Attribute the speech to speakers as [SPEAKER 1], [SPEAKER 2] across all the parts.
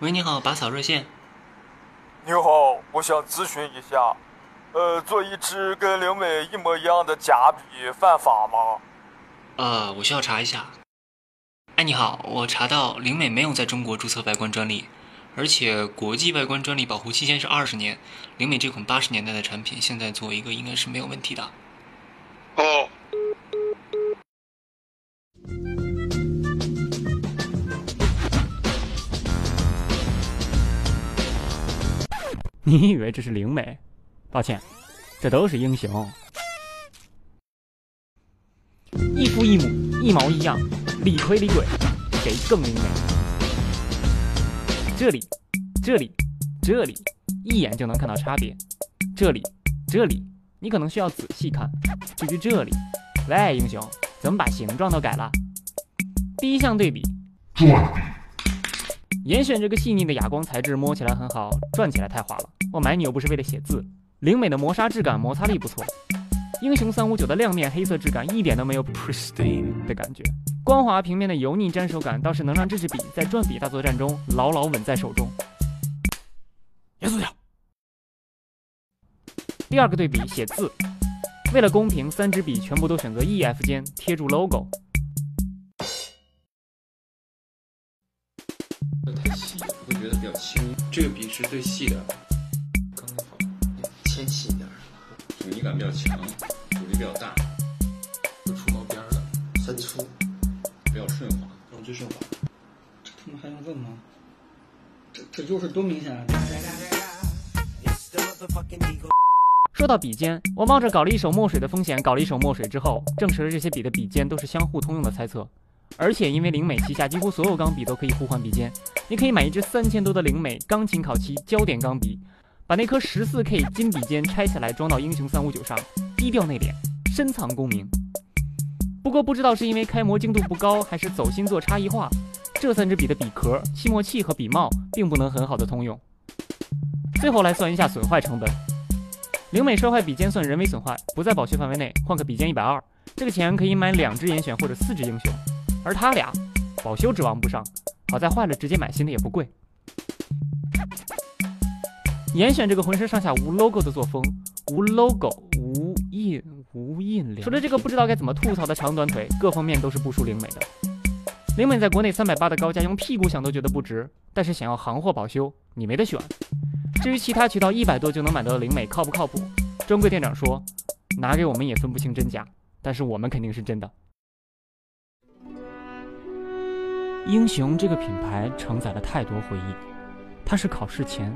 [SPEAKER 1] 喂，你好，拔草热线。
[SPEAKER 2] 你好，我想咨询一下，呃，做一支跟灵美一模一样的假笔犯法吗？
[SPEAKER 1] 呃，我需要查一下。哎，你好，我查到灵美没有在中国注册外观专利，而且国际外观专利保护期限是二十年。灵美这款八十年代的产品，现在做一个应该是没有问题的。
[SPEAKER 3] 你以为这是灵美？抱歉，这都是英雄，一父一母，一毛一样，李逵李鬼，谁更灵美？这里，这里，这里，一眼就能看到差别。这里，这里，你可能需要仔细看。至于这里，喂，英雄，怎么把形状都改了？第一项对比。严选这个细腻的哑光材质，摸起来很好，转起来太滑了。我买你又不是为了写字。灵美的磨砂质感，摩擦力不错。英雄三五九的亮面黑色质感，一点都没有 pristine 的感觉。光滑平面的油腻粘手感，倒是能让这支笔在转笔大作战中牢牢稳在手中。严肃点。第二个对比，写字。为了公平，三支笔全部都选择 E F 尖贴住 logo。
[SPEAKER 4] 太细，我会觉得比较轻。这个笔是最细的，
[SPEAKER 1] 纤细一点，
[SPEAKER 4] 阻尼感比较强，阻力比较大，不出毛边的，
[SPEAKER 1] 三粗，
[SPEAKER 4] 比较顺滑，
[SPEAKER 1] 最顺滑。
[SPEAKER 5] 这他妈还用问吗？这这就是多明显啊！
[SPEAKER 3] 说到笔尖，我冒着搞了一手墨水的风险搞了一手墨水之后，证实了这些笔的笔尖都是相互通用的猜测。而且因为灵美旗下几乎所有钢笔都可以互换笔尖，你可以买一支三千多的灵美钢琴烤漆焦点钢笔，把那颗十四 K 金笔尖拆下来装到英雄三五九上，低调内敛，深藏功名。不过不知道是因为开模精度不高，还是走心做差异化，这三支笔的笔壳、吸墨器和笔帽并不能很好的通用。最后来算一下损坏成本，灵美摔坏笔尖算人为损坏，不在保修范围内，换个笔尖一百二，这个钱可以买两支严选或者四支英雄。而他俩保修指望不上，好在坏了直接买新的也不贵。严选这个浑身上下无 logo 的作风，无 logo 无印无印良，除了这个不知道该怎么吐槽的长短腿，各方面都是不输灵美的。灵美在国内三百八的高价，用屁股想都觉得不值。但是想要行货保修，你没得选。至于其他渠道一百多就能买到的灵美靠不靠谱？专柜店长说，拿给我们也分不清真假，但是我们肯定是真的。英雄这个品牌承载了太多回忆，它是考试前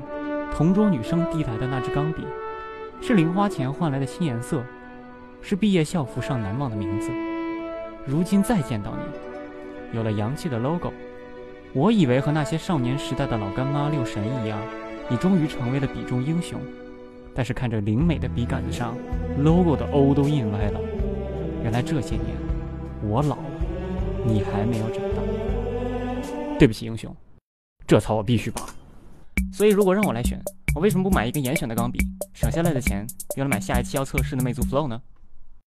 [SPEAKER 3] 同桌女生递来的那支钢笔，是零花钱换来的新颜色，是毕业校服上难忘的名字。如今再见到你，有了洋气的 logo，我以为和那些少年时代的老干妈六神一样，你终于成为了笔中英雄。但是看着灵美的笔杆子上 logo 的 O 都印歪了，原来这些年我老了，你还没有长大。对不起，英雄，这草我必须拔。所以，如果让我来选，我为什么不买一个严选的钢笔，省下来的钱用来买下一期要测试的魅族 Flow 呢？